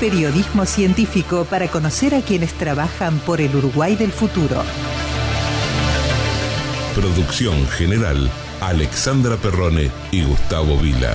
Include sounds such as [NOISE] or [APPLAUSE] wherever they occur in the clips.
Periodismo científico para conocer a quienes trabajan por el Uruguay del futuro. Producción general, Alexandra Perrone y Gustavo Vila.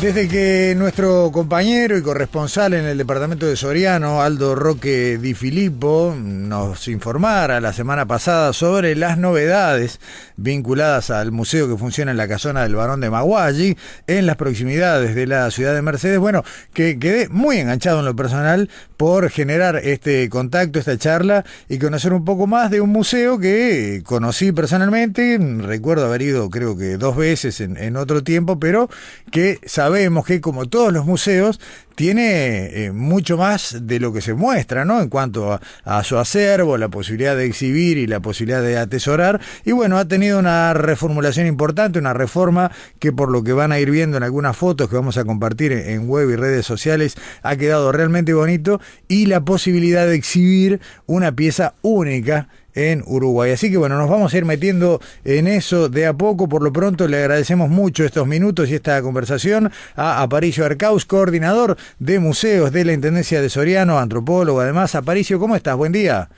Desde que nuestro compañero y corresponsal en el departamento de Soriano, Aldo Roque Di Filippo, nos informara la semana pasada sobre las novedades vinculadas al museo que funciona en la casona del Barón de Maguayi, en las proximidades de la ciudad de Mercedes, bueno, que quedé muy enganchado en lo personal por generar este contacto, esta charla y conocer un poco más de un museo que conocí personalmente, recuerdo haber ido creo que dos veces en, en otro tiempo, pero que sabemos que como todos los museos tiene eh, mucho más de lo que se muestra, ¿no? En cuanto a, su acervo, la posibilidad de exhibir y la posibilidad de atesorar. Y bueno, ha tenido una reformulación importante, una reforma que por lo que van a ir viendo en algunas fotos que vamos a compartir en web y redes sociales, ha quedado realmente bonito y la posibilidad de exhibir una pieza única en Uruguay. Así que bueno, nos vamos a ir metiendo en eso de a poco. Por lo pronto le agradecemos mucho estos minutos y esta conversación a Aparicio Arcaus, coordinador de museos de la Intendencia de Soriano, antropólogo además. Aparicio, ¿cómo estás? Buen día.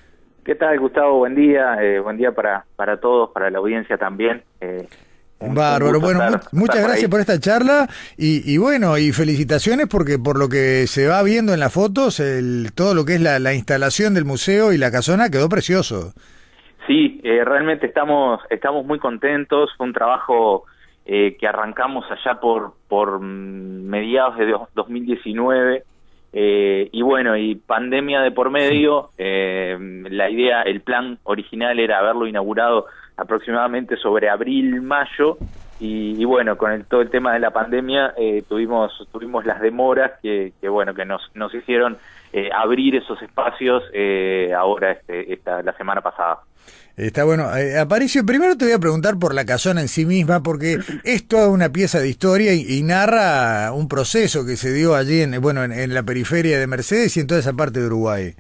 ¿Qué tal, Gustavo? Buen día. Eh, buen día para, para todos, para la audiencia también. Eh, Bárbaro, bueno, muchas gracias por esta charla y, bueno, y felicitaciones porque por lo que se va viendo en las fotos, el, todo lo que es la, instalación del museo y la casona quedó precioso. Sí, eh, realmente estamos, estamos muy contentos, fue un trabajo eh, que arrancamos allá por, por mediados de 2019 eh, y bueno, y pandemia de por medio, la idea, el plan original era haberlo inaugurado aproximadamente sobre abril, mayo, y, bueno, con el, todo el tema de la pandemia eh, tuvimos tuvimos las demoras que, bueno que nos, nos hicieron eh, abrir esos espacios eh, ahora este, esta, la semana pasada. Está bueno. Aparicio, primero te voy a preguntar por la casona en sí misma, porque es toda una pieza de historia y, narra un proceso que se dio allí en, bueno, en la periferia de Mercedes y en toda esa parte de Uruguay.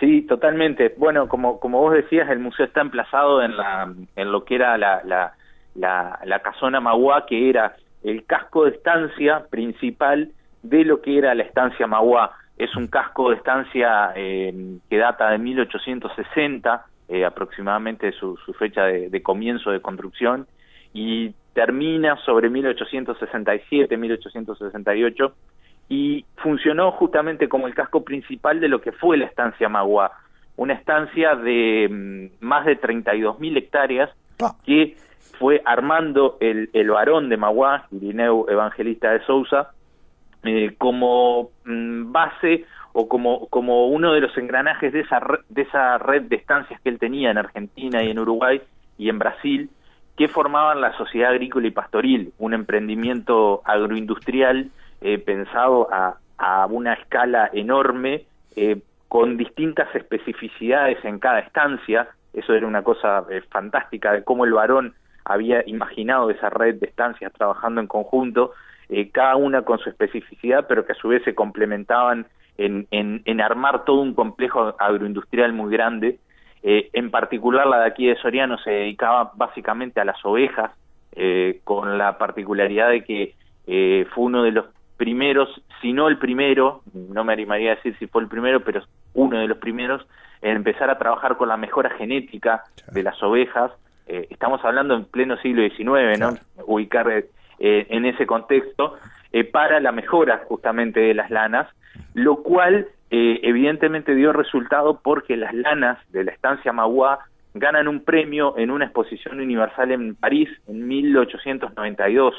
Sí, totalmente. Bueno, como, como vos decías, el museo está emplazado en, la, en lo que era la, la, la, casona Maguá, que era el casco de estancia principal de lo que era la estancia Maguá. Es un casco de estancia eh, que data de 1860, eh, aproximadamente su, su fecha de, de, comienzo de construcción, y termina sobre 1867, 1868 y funcionó justamente como el casco principal de lo que fue la estancia Magua, una estancia de mm, más de 32.000 hectáreas que fue armando el, el varón de Magua, Irineu Evangelista de Sousa, eh, como mm, base o como, como uno de los engranajes de esa, de esa red de estancias que él tenía en Argentina y en Uruguay y en Brasil, que formaban la sociedad agrícola y pastoril, un emprendimiento agroindustrial eh, pensado a, a, una escala enorme, eh, con distintas especificidades en cada estancia. Eso era una cosa eh, fantástica de cómo el varón había imaginado esa red de estancias trabajando en conjunto, cada una con su especificidad, pero que a su vez se complementaban en, en, en armar todo un complejo agroindustrial muy grande. en particular la de aquí de Soriano se dedicaba básicamente a las ovejas, con la particularidad de que fue uno de los primeros, si no el primero, no me animaría a decir si fue el primero, pero uno de los primeros, en empezar a trabajar con la mejora genética de las ovejas. Eh, estamos hablando en pleno siglo XIX, ¿no? Ubicar eh, en ese contexto, eh, para la mejora justamente de las lanas, lo cual evidentemente dio resultado porque las lanas de la estancia Magua ganan un premio en una exposición universal en París en 1892,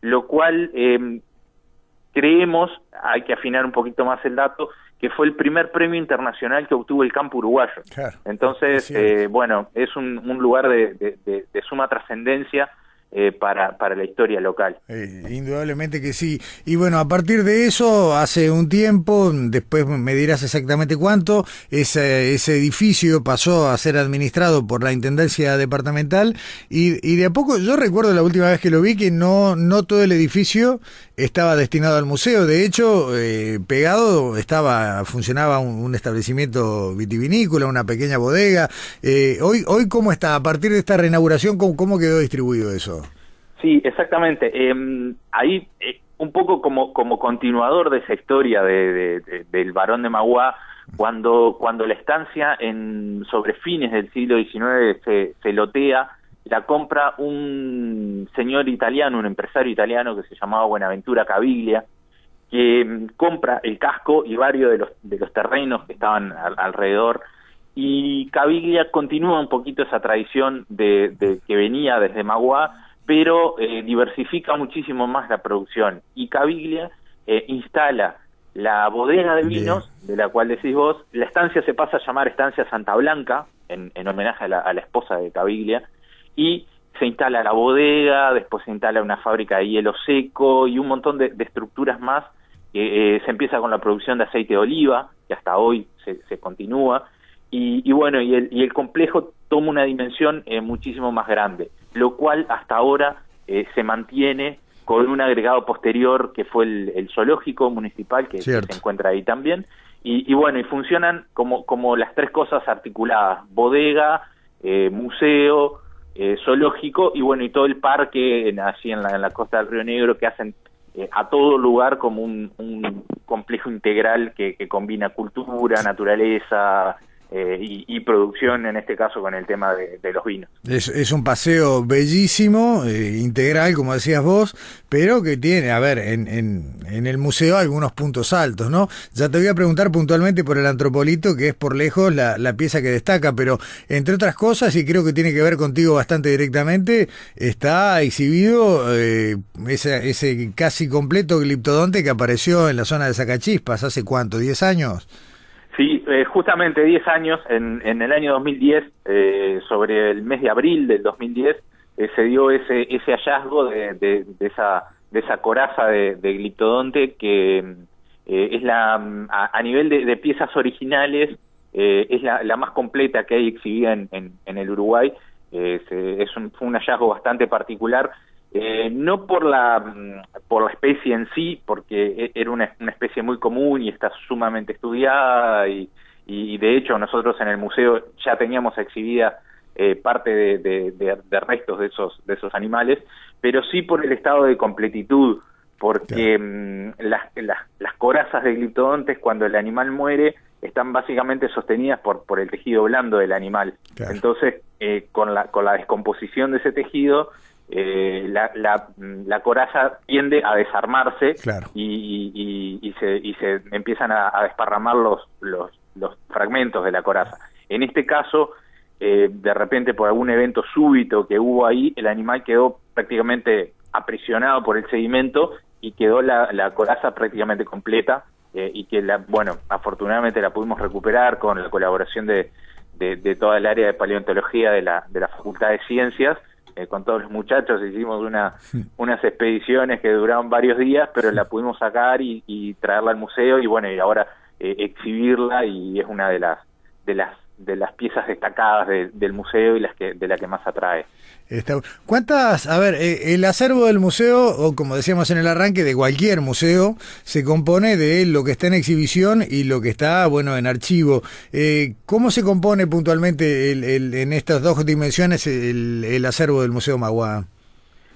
lo cual creemos, hay que afinar un poquito más el dato, que fue el primer premio internacional que obtuvo el campo uruguayo. Entonces, eh, bueno, es un, lugar de, suma trascendencia eh, para, para la historia local. Eh, indudablemente que sí. Y bueno, a partir de eso, hace un tiempo, después me dirás exactamente cuánto, ese, ese edificio pasó a ser administrado por la Intendencia Departamental y, y de a poco, yo recuerdo la última vez que lo vi que no, no todo el edificio estaba destinado al museo, de hecho, eh, pegado estaba, funcionaba un, establecimiento vitivinícola, una pequeña bodega. hoy, hoy, ¿cómo está? A partir de esta reinauguración, ¿cómo, cómo quedó distribuido eso? Sí, exactamente. Em, ahí, eh, un poco como, como continuador de esa historia de, del varón de Magua, cuando, cuando la estancia en, sobre fines del siglo XIX se, se lotea, la compra un señor italiano, un empresario italiano que se llamaba Buenaventura Caviglia, que em, compra el casco y varios de los, de los terrenos que estaban alrededor y Caviglia continúa un poquito esa tradición de, de que venía desde Magua pero eh, diversifica muchísimo más la producción. Y Caviglia eh, instala la bodega de vinos, de la cual decís vos, la estancia se pasa a llamar Estancia Santa Blanca, en, homenaje a la, esposa de Caviglia, y se instala la bodega, después se instala una fábrica de hielo seco y un montón de, estructuras más. Eh, se empieza con la producción de aceite de oliva, que hasta hoy se, continúa, y, bueno, y el, y el complejo toma una dimensión muchísimo más grande lo cual hasta ahora eh, se mantiene con un agregado posterior que fue el, zoológico municipal que, se encuentra ahí también. Y, bueno y funcionan como como las tres cosas articuladas bodega eh, museo eh, zoológico y bueno y todo el parque así en la, en la costa del Río Negro que hacen a todo lugar como un, un complejo integral que, que combina cultura naturaleza eh, y, producción, en este caso con el tema de, los vinos. Es, un paseo bellísimo, eh, integral, como decías vos, pero que tiene, a ver, en, en, el museo algunos puntos altos, ¿no? Ya te voy a preguntar puntualmente por el Antropolito, que es por lejos la, la pieza que destaca, pero entre otras cosas, y creo que tiene que ver contigo bastante directamente, está exhibido eh, ese, ese casi completo gliptodonte que apareció en la zona de Zacachispas hace cuánto, ¿10 años? Sí, eh, justamente 10 años, en, en, el año 2010, eh, sobre el mes de abril del 2010, eh, se dio ese, ese hallazgo de, de, esa, de esa coraza de, de gliptodonte que eh, es la, a, nivel de, piezas originales, es la, la, más completa que hay exhibida en, en, el Uruguay. es un, fue un hallazgo bastante particular eh, no por la, mm, por la especie en sí, porque e, era una, especie muy común y está sumamente estudiada y, y, de hecho nosotros en el museo ya teníamos exhibida eh, parte de, de, restos de esos, de esos animales, pero sí por el estado de completitud, porque mm, las, las, las, corazas de gliptodontes cuando el animal muere están básicamente sostenidas por, por el tejido blando del animal. Entonces, eh, con, la, con la descomposición de ese tejido, eh, la, la, coraza tiende a desarmarse y, y, se, y se empiezan a, desparramar los, los, los, fragmentos de la coraza. En este caso, eh, de repente por algún evento súbito que hubo ahí, el animal quedó prácticamente aprisionado por el sedimento y quedó la, la coraza prácticamente completa eh, y que, la, bueno, afortunadamente la pudimos recuperar con la colaboración de, de, de toda el área de paleontología de la, de la Facultad de Ciencias eh, con todos los muchachos hicimos una, unas expediciones que duraron varios días, pero la pudimos sacar y, traerla al museo y bueno, y ahora eh, exhibirla y es una de las de las de las piezas destacadas del museo y las que de la que más atrae. ¿Cuántas, a ver, eh, el acervo del museo, o como decíamos en el arranque, de cualquier museo, se compone de lo que está en exhibición y lo que está, bueno, en archivo. Eh, ¿Cómo se compone puntualmente el, en estas dos dimensiones el, acervo del Museo Magua?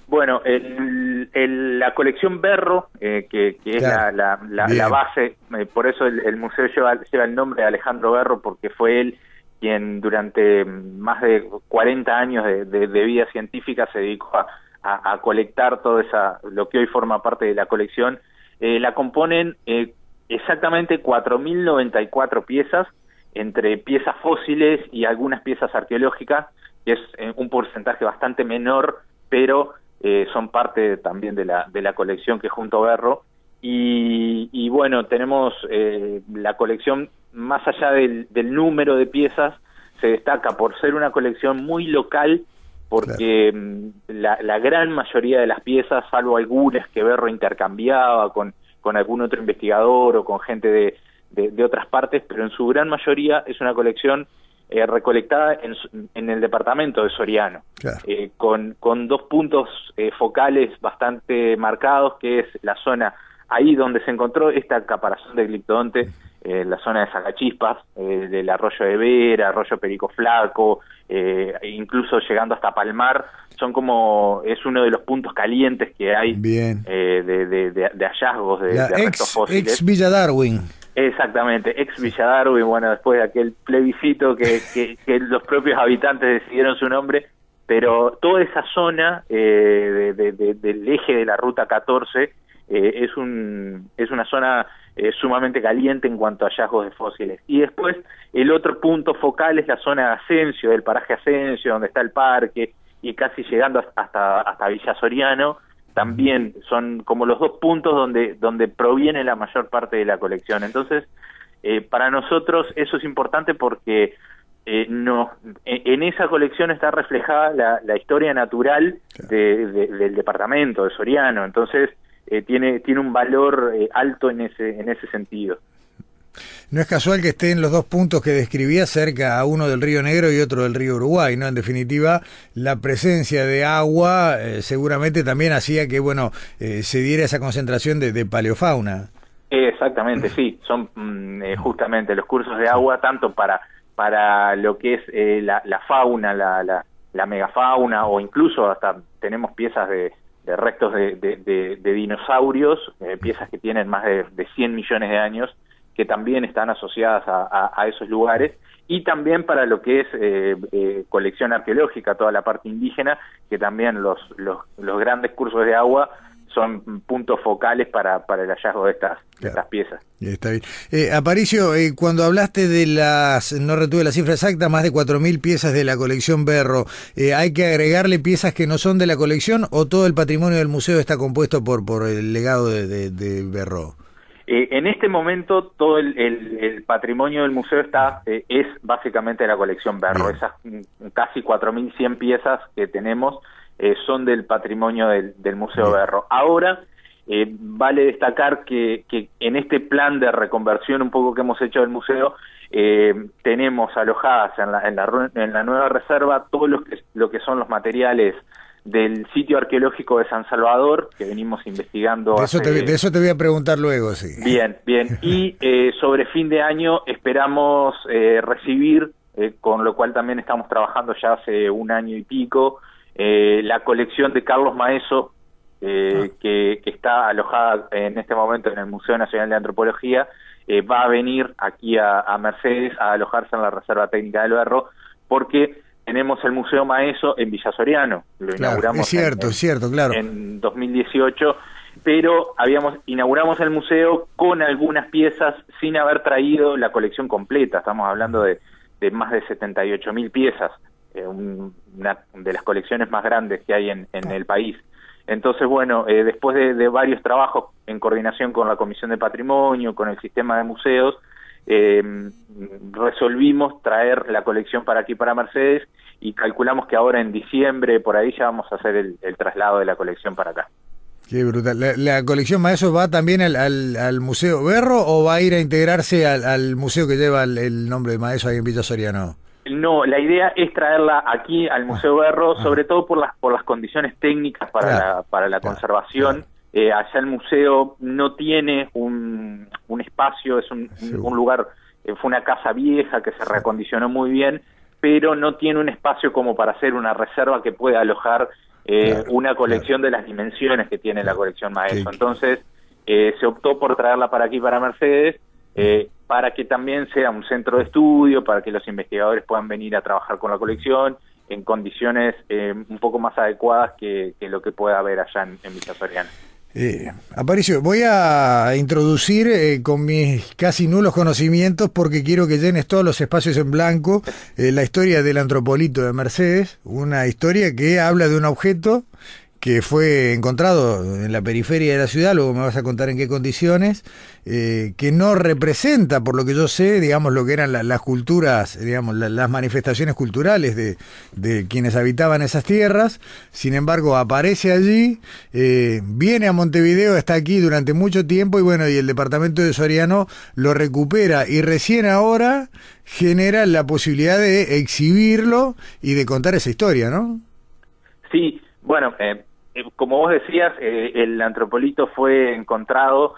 Bueno, la colección Berro, eh, que, es la, la, base, por eso el, museo lleva, lleva el nombre de Alejandro Berro, porque fue él quien durante más de 40 años de, vida científica se dedicó a, colectar todo esa, lo que hoy forma parte de la colección, eh, la componen eh, exactamente 4.094 piezas, entre piezas fósiles y algunas piezas arqueológicas, que es eh, un porcentaje bastante menor, pero son parte también de la, de la colección que junto a Berro. Y, y bueno, tenemos la colección más allá del, número de piezas, se destaca por ser una colección muy local, porque mm, la, la, gran mayoría de las piezas, salvo algunas que Berro intercambiaba con, con algún otro investigador o con gente de, de, otras partes, pero en su gran mayoría es una colección eh, recolectada en, en, el departamento de Soriano, eh, con, con dos puntos eh, focales bastante marcados, que es la zona ahí donde se encontró esta caparazón de gliptodonte, eh, la zona de Sacachispas, eh, del arroyo de Vera, arroyo Perico Flaco, eh, incluso llegando hasta Palmar, son como, es uno de los puntos calientes que hay eh, de, de, de, hallazgos de, la restos fósiles. Ex Villa Darwin. Exactamente, ex Villa Darwin, bueno, después de aquel plebiscito que, que, que los propios habitantes decidieron su nombre, pero toda esa zona eh, del eje de la ruta 14 eh, es, un, es una zona eh, sumamente caliente en cuanto a hallazgos de fósiles. Y después el otro punto focal es la zona de Asensio, del paraje Asensio, donde está el parque, y casi llegando hasta, hasta Villa Soriano, también son como los dos puntos donde, donde proviene la mayor parte de la colección. Entonces, eh, para nosotros eso es importante porque eh, no, en, esa colección está reflejada la, la historia natural del departamento de Soriano. Entonces, eh, tiene, tiene un valor eh, alto en ese, en ese sentido. No es casual que estén los dos puntos que describía cerca, a uno del río Negro y otro del río Uruguay, ¿no? En definitiva, la presencia de agua eh, seguramente también hacía que, bueno, se diera esa concentración de, paleofauna. Exactamente, sí, son mm, justamente los cursos de agua tanto para, para lo que es la, la, fauna, la, la, la megafauna o incluso hasta tenemos piezas de, de restos de, de, dinosaurios, eh, piezas que tienen más de, de, 100 millones de años, que también están asociadas a, a, esos lugares, y también para lo que es eh, eh, colección arqueológica, toda la parte indígena, que también los, los, los grandes cursos de agua son puntos focales para, para el hallazgo de estas, estas piezas. Está bien. Eh, Aparicio, eh, cuando hablaste de las, no retuve la cifra exacta, más de 4.000 piezas de la colección Berro, eh, ¿hay que agregarle piezas que no son de la colección o todo el patrimonio del museo está compuesto por, por el legado de, de, Berro? Eh, en este momento todo el, el, patrimonio del museo está es básicamente la colección Berro, esas mm, casi 4.100 piezas que tenemos eh, son del patrimonio del, Museo Berro. Ahora, eh, vale destacar que, que, en este plan de reconversión un poco que hemos hecho del museo, eh, tenemos alojadas en la, en, la, en la nueva reserva todo lo que, lo que son los materiales del sitio arqueológico de San Salvador, que venimos investigando. De eso, te, de eso te voy a preguntar luego, sí. Bien, bien. [LAUGHS] Y sobre fin de año esperamos recibir, con lo cual también estamos trabajando ya hace un año y pico, eh, la colección de Carlos Maeso, eh, ah. que, está alojada en este momento en el Museo Nacional de Antropología, eh, va a venir aquí a, Mercedes a alojarse en la Reserva Técnica del Berro, porque tenemos el Museo Maeso en Villa Soriano, lo inauguramos es cierto, en, cierto, claro. en 2018, pero habíamos inauguramos el museo con algunas piezas sin haber traído la colección completa, estamos hablando de, de más de 78 mil piezas eh, una de las colecciones más grandes que hay en, el país. Entonces, bueno, eh, después de, varios trabajos en coordinación con la Comisión de Patrimonio, con el sistema de museos, eh, resolvimos traer la colección para aquí, para Mercedes, y calculamos que ahora en diciembre, por ahí ya vamos a hacer el, traslado de la colección para acá. Qué brutal. ¿La, colección Maeso va también al, al, Museo Berro o va a ir a integrarse al, museo que lleva el, nombre de Maeso ahí en Villa Soriano? No, la idea es traerla aquí al Museo Berro, ah. sobre todo por las por las condiciones técnicas para la, para la conservación. Eh, allá el museo no tiene un, un espacio, es un, un lugar, eh, fue una casa vieja que se reacondicionó muy bien, pero no tiene un espacio como para hacer una reserva que pueda alojar eh, una colección de las dimensiones que tiene la colección Maestro. Entonces, se optó por traerla para aquí, para Mercedes, eh, para que también sea un centro de estudio, para que los investigadores puedan venir a trabajar con la colección en condiciones eh, un poco más adecuadas que, lo que pueda haber allá en, en Villa Soriana. Eh, Aparicio, voy a introducir eh, con mis casi nulos conocimientos, porque quiero que llenes todos los espacios en blanco, la historia del antropolito de Mercedes, una historia que habla de un objeto que fue encontrado en la periferia de la ciudad, luego me vas a contar en qué condiciones, eh, que no representa, por lo que yo sé, digamos, lo que eran las culturas, digamos, las manifestaciones culturales de, de, quienes habitaban esas tierras, sin embargo, aparece allí, eh, viene a Montevideo, está aquí durante mucho tiempo y bueno, y el departamento de Soriano lo recupera y recién ahora genera la posibilidad de exhibirlo y de contar esa historia, ¿no? Sí, bueno, eh, como vos decías, eh, el antropolito fue encontrado.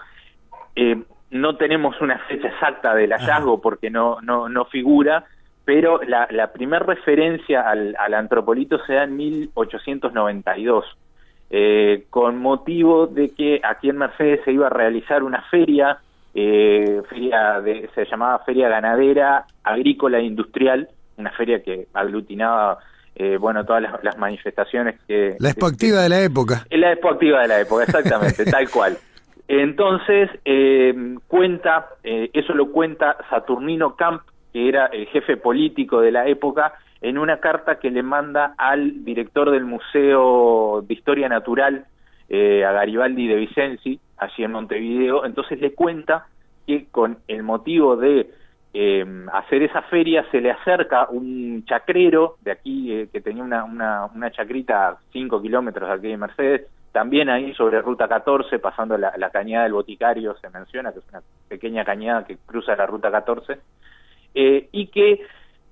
Eh, no tenemos una fecha exacta del hallazgo porque no, no, no figura, pero la, la primera referencia al, al, antropolito se da en 1892, con motivo de que aquí en Mercedes se iba a realizar una feria, feria de, se llamaba Feria Ganadera, Agrícola e Industrial, una feria que aglutinaba eh, bueno, todas las, manifestaciones que... La expoactiva de la época. La expoactiva de la época, exactamente, [LAUGHS] tal cual. Entonces, eh, cuenta, eh, eso lo cuenta Saturnino Camp, que era el jefe político de la época, en una carta que le manda al director del Museo de Historia Natural, a Garibaldi de Vicenzi, allí en Montevideo. Entonces le cuenta que con el motivo de eh, hacer esa feria se le acerca un chacrero de aquí eh, que tenía una, una, una chacrita a 5 kilómetros de aquí de Mercedes, también ahí sobre Ruta 14, pasando la, cañada del Boticario, se menciona que es una pequeña cañada que cruza la Ruta 14, eh, y que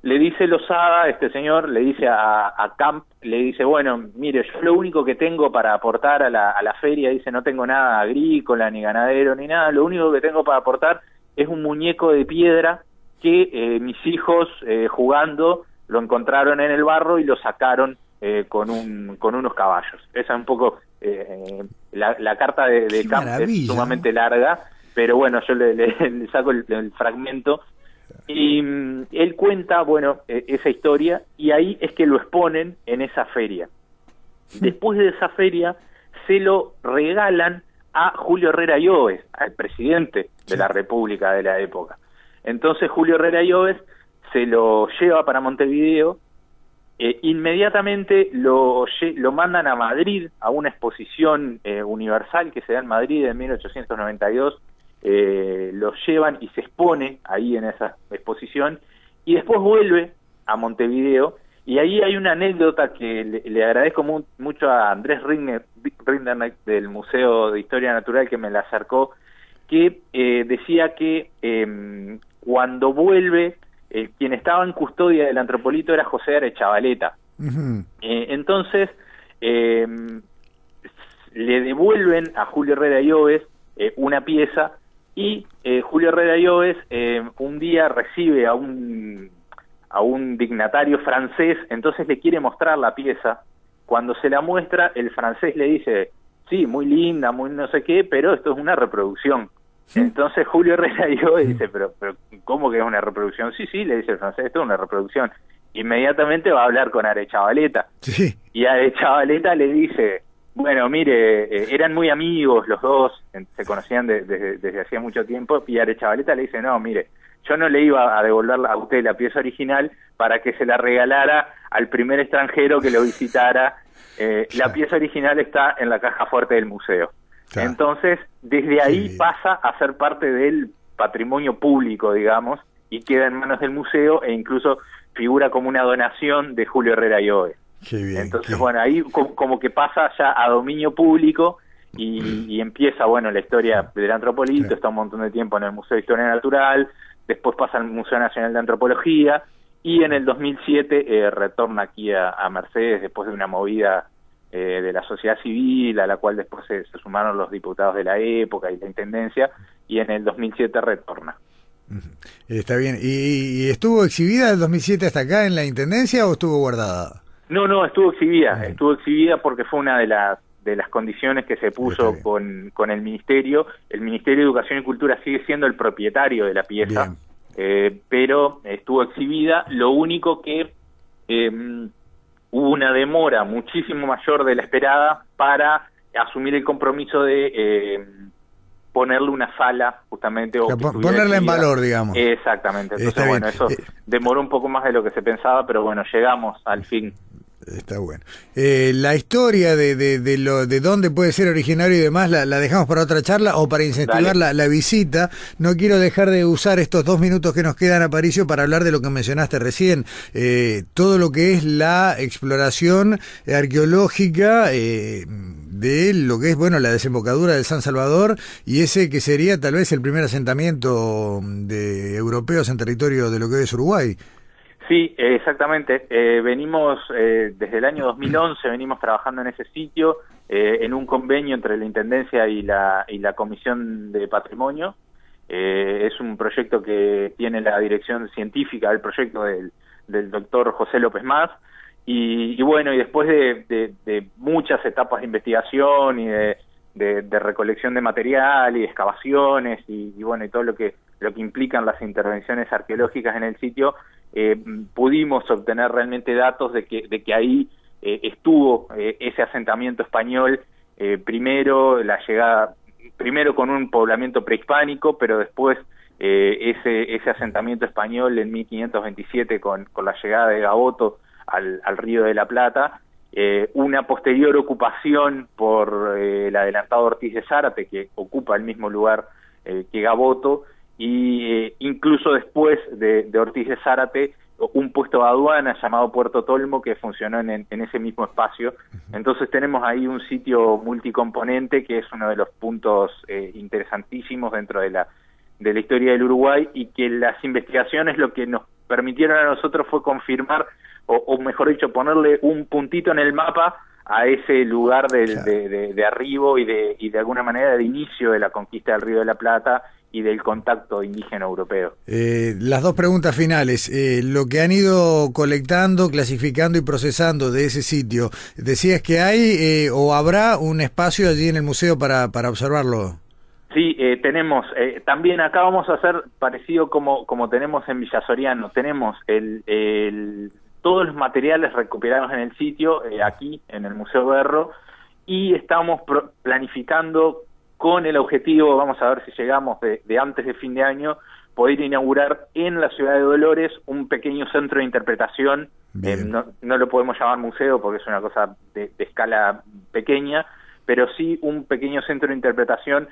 le dice Lozada, este señor, le dice a, a, Camp, le dice, bueno, mire, yo lo único que tengo para aportar a la, a la feria, dice, no tengo nada agrícola, ni ganadero, ni nada, lo único que tengo para aportar es un muñeco de piedra que eh, mis hijos eh, jugando lo encontraron en el barro y lo sacaron eh, con, un, con unos caballos. Esa es un poco la, carta de, de Camp, es sumamente larga, pero bueno, yo le, [LAUGHS] saco el, fragmento y mm, él cuenta, bueno, esa historia y ahí es que lo exponen en esa feria. Después de esa feria se lo regalan a Julio Herrera Lloves, al presidente de la República de la época. Entonces Julio Herrera Lloves se lo lleva para Montevideo, eh, inmediatamente lo, lo mandan a Madrid, a una exposición eh, universal que se da en Madrid en 1892, eh, lo llevan y se expone ahí en esa exposición, y después vuelve a Montevideo, y ahí hay una anécdota que le, agradezco mucho a Andrés Rinner, del Museo de Historia Natural que me la acercó, que decía que em, cuando vuelve, eh, quien estaba en custodia del antropolito era José Arechavaleta. Eh, entonces, eh, le devuelven a Julio Herrera Lloves una pieza y Julio Herrera Lloves un día recibe a un, a un dignatario francés, entonces le quiere mostrar la pieza. Cuando se la muestra, el francés le dice, sí, muy linda, muy no sé qué, pero esto es una reproducción. [LAUGHS] Entonces Julio Herrera [LAUGHS] y dice, pero, pero ¿cómo que es una reproducción? Sí, sí, le dice el francés, esto es una reproducción. Inmediatamente va a hablar con Arechavaleta. Sí. Y Arechavaleta le dice, bueno, mire, eh, eran muy amigos los dos, se conocían desde hacía mucho tiempo, y Arechavaleta le dice, no, mire, yo no le iba a devolver a usted la pieza original para que se la regalara al primer extranjero que lo visitara. Eh, la pieza original está en la caja fuerte del museo. Entonces, desde ahí pasa a ser parte del patrimonio público, digamos, y queda en manos del museo e incluso figura como una donación de Julio Herrera Ioe. Entonces, bueno, ahí como, que pasa ya a dominio público y, empieza, bueno, la historia del antropolito, está un montón de tiempo en el Museo de Historia Natural, después pasa al Museo Nacional de Antropología y en el 2007 eh, retorna aquí a Mercedes después de una movida eh, de la sociedad civil, a la cual después se, sumaron los diputados de la época y la intendencia, y en el 2007 retorna. Está bien. ¿Y, estuvo exhibida el 2007 hasta acá en la intendencia o estuvo guardada? No, no, estuvo exhibida. Estuvo exhibida porque fue una de las de las condiciones que se puso con, con el Ministerio. El Ministerio de Educación y Cultura sigue siendo el propietario de la pieza, eh, pero estuvo exhibida. Lo único que eh, hubo una demora muchísimo mayor de la esperada para asumir el compromiso de eh, ponerle una sala justamente o ponerla en valor digamos. Exactamente. Entonces bueno eso eh, demoró un poco más de lo que se pensaba pero bueno llegamos al fin Está bueno. Eh, la historia de, de, de, lo, de dónde puede ser originario y demás la, la dejamos para otra charla o para incentivar la, la, visita. No quiero dejar de usar estos dos minutos que nos quedan, Aparicio, para hablar de lo que mencionaste recién. Eh, todo lo que es la exploración arqueológica eh, de lo que es, bueno, la desembocadura del San Salvador y ese que sería tal vez el primer asentamiento de europeos en territorio de lo que es Uruguay. Sí, exactamente. Eh, venimos eh, desde el año 2011, venimos trabajando en ese sitio, eh, en un convenio entre la Intendencia y la, y la Comisión de Patrimonio. Eh, es un proyecto que tiene la dirección científica del proyecto del, del doctor José López Más. Y, y bueno, y después de, de, muchas etapas de investigación y de, de, recolección de material y excavaciones y, y bueno, y todo lo que, lo que implican las intervenciones arqueológicas en el sitio, eh, pudimos obtener realmente datos de que, de que ahí eh, estuvo eh, ese asentamiento español eh, primero, la llegada, primero con un poblamiento prehispánico, pero después eh, ese, ese asentamiento español en 1527 con, con la llegada de Gaboto al, Río de la Plata, una posterior ocupación por el adelantado Ortiz de Zárate, que ocupa el mismo lugar que Gaboto, y eh, incluso después de, de, Ortiz de Zárate un puesto de aduana llamado Puerto Tolmo que funcionó en, en, ese mismo espacio. Entonces tenemos ahí un sitio multicomponente que es uno de los puntos eh, interesantísimos dentro de la, de la historia del Uruguay y que las investigaciones lo que nos permitieron a nosotros fue confirmar, o, o mejor dicho, ponerle un puntito en el mapa a ese lugar del, claro. de, de, de, arribo y de, y de alguna manera de inicio de la conquista del Río de la Plata y del contacto indígena europeo. Eh, las dos preguntas finales. Eh, lo que han ido colectando, clasificando y procesando de ese sitio, ¿decías que hay eh, o habrá un espacio allí en el museo para, para observarlo? Sí, eh, tenemos, eh, también acá vamos a hacer parecido como, como tenemos en Villa Soriano, tenemos el, el, todos los materiales recuperados en el sitio, eh, aquí en el Museo Berro, y estamos planificando con el objetivo, vamos a ver si llegamos de, de, antes de fin de año, poder inaugurar en la ciudad de Dolores un pequeño centro de interpretación, eh, no, no, lo podemos llamar museo porque es una cosa de, de, escala pequeña, pero sí un pequeño centro de interpretación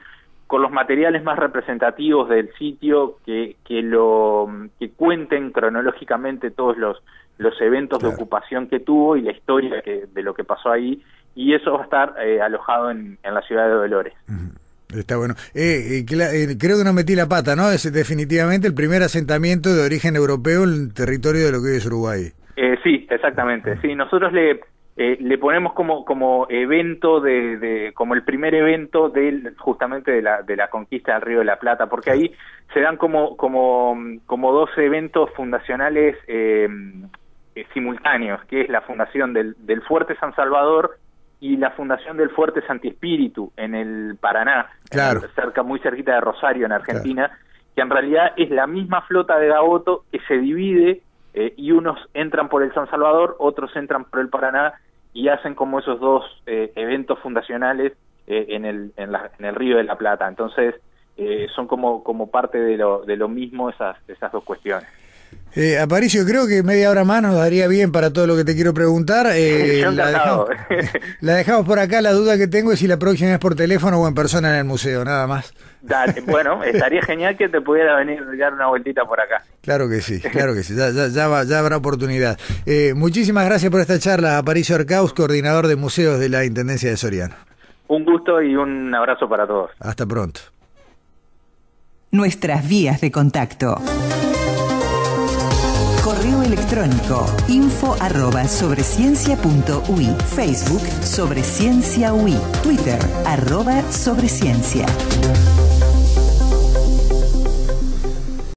con los materiales más representativos del sitio que, que lo que cuenten cronológicamente todos los los eventos claro. de ocupación que tuvo y la historia que, de lo que pasó ahí y eso va a estar eh, alojado en, en, la ciudad de Dolores. Uh -huh. Está bueno. Eh, eh, creo que no metí la pata, ¿no? Es definitivamente el primer asentamiento de origen europeo en el territorio de lo que es Uruguay. Eh, sí, exactamente. Sí, nosotros le eh, le ponemos como como evento de, de, como el primer evento de justamente de la de la conquista del Río de la Plata, porque ahí se dan como como como dos eventos fundacionales eh, simultáneos, que es la fundación del, del Fuerte San Salvador y la fundación del Fuerte Santi Espíritu en el Paraná, claro. cerca, muy cerquita de Rosario, en Argentina, claro. que en realidad es la misma flota de Gaboto que se divide eh, y unos entran por el San Salvador, otros entran por el Paraná y hacen como esos dos eh, eventos fundacionales eh, en, el, en, la, en, el Río de la Plata. Entonces, eh, son como, como parte de lo, de lo mismo esas, esas dos cuestiones. Eh, Aparicio, creo que media hora más nos daría bien para todo lo que te quiero preguntar. Eh, [LAUGHS] la, dejamos, [LAUGHS] la, dejamos, por acá. La duda que tengo es si la próxima es por teléfono o en persona en el museo, nada más. Dale, bueno, [LAUGHS] estaría genial que te pudiera venir a dar una vueltita por acá. Claro que sí, claro que sí. Ya, ya, ya, va, ya habrá oportunidad. Eh, muchísimas gracias por esta charla, Aparicio Arcaus, coordinador de museos de la Intendencia de Soriano. Un gusto y un abrazo para todos. Hasta pronto. Nuestras vías de contacto. Correo electrónico info arroba sobreciencia.ui Facebook Sobre Ciencia UI Twitter arroba Sobreciencia